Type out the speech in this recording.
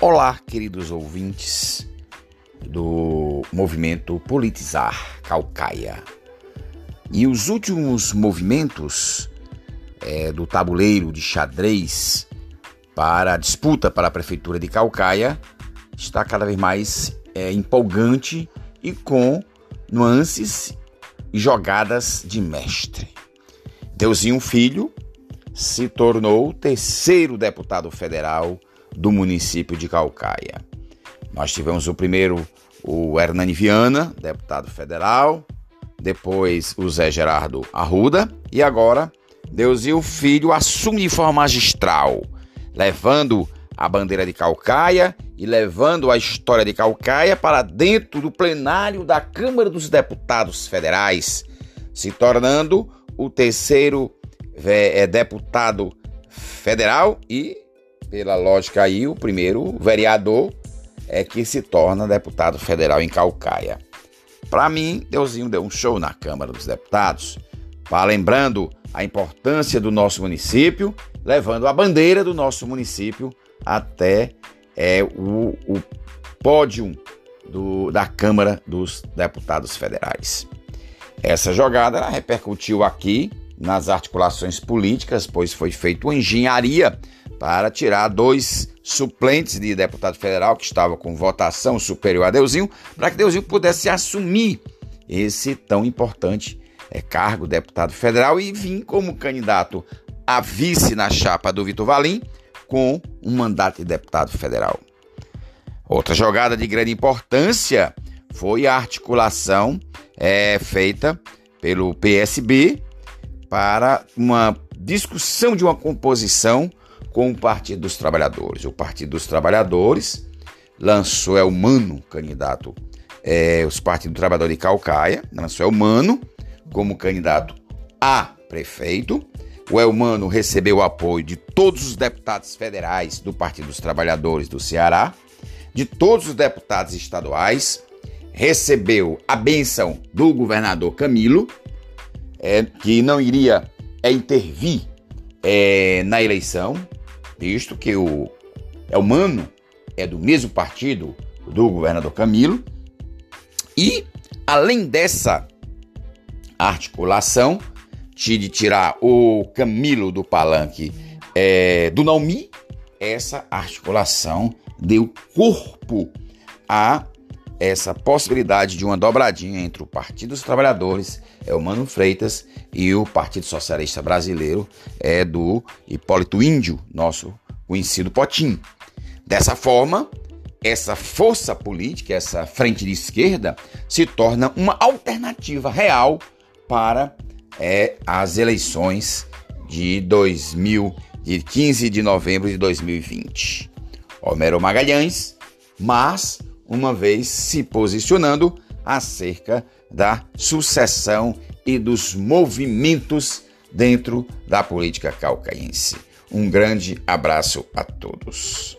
Olá, queridos ouvintes do movimento Politizar Calcaia. E os últimos movimentos é, do tabuleiro de xadrez para a disputa para a prefeitura de Calcaia está cada vez mais é, empolgante e com nuances e jogadas de mestre. Deusinho Filho se tornou o terceiro deputado federal do município de Calcaia. Nós tivemos o primeiro, o Hernani Viana, deputado federal, depois o Zé Gerardo Arruda e agora Deus e o Filho assume de forma magistral, levando a bandeira de Calcaia e levando a história de Calcaia para dentro do plenário da Câmara dos Deputados Federais, se tornando o terceiro é, deputado federal e pela lógica aí, o primeiro vereador é que se torna deputado federal em Calcaia. Para mim, Deusinho deu um show na Câmara dos Deputados, para lembrando a importância do nosso município, levando a bandeira do nosso município até é, o, o pódio do, da Câmara dos Deputados Federais. Essa jogada repercutiu aqui nas articulações políticas, pois foi feita uma engenharia para tirar dois suplentes de deputado federal que estavam com votação superior a Deusinho, para que Deusinho pudesse assumir esse tão importante é, cargo, deputado federal, e vir como candidato a vice na chapa do Vitor Valim com um mandato de deputado federal. Outra jogada de grande importância foi a articulação é, feita pelo PSB para uma discussão de uma composição com o Partido dos Trabalhadores. O Partido dos Trabalhadores lançou é Mano candidato, é, os do Trabalhador de Calcaia, lançou Elmano como candidato a prefeito. O Elmano recebeu o apoio de todos os deputados federais do Partido dos Trabalhadores do Ceará, de todos os deputados estaduais, recebeu a benção do governador Camilo, é, que não iria é, intervir é, na eleição, visto que o Elmano é do mesmo partido do governador Camilo. E, além dessa articulação de tirar o Camilo do palanque é, do Naumi, essa articulação deu corpo a essa possibilidade de uma dobradinha entre o Partido dos Trabalhadores, é o Mano Freitas, e o Partido Socialista Brasileiro, é do Hipólito Índio, nosso conhecido Potim. Dessa forma, essa força política, essa frente de esquerda, se torna uma alternativa real para é, as eleições de 2000, de 15 de novembro de 2020. Homero Magalhães, mas uma vez se posicionando acerca da sucessão e dos movimentos dentro da política calcaense. Um grande abraço a todos.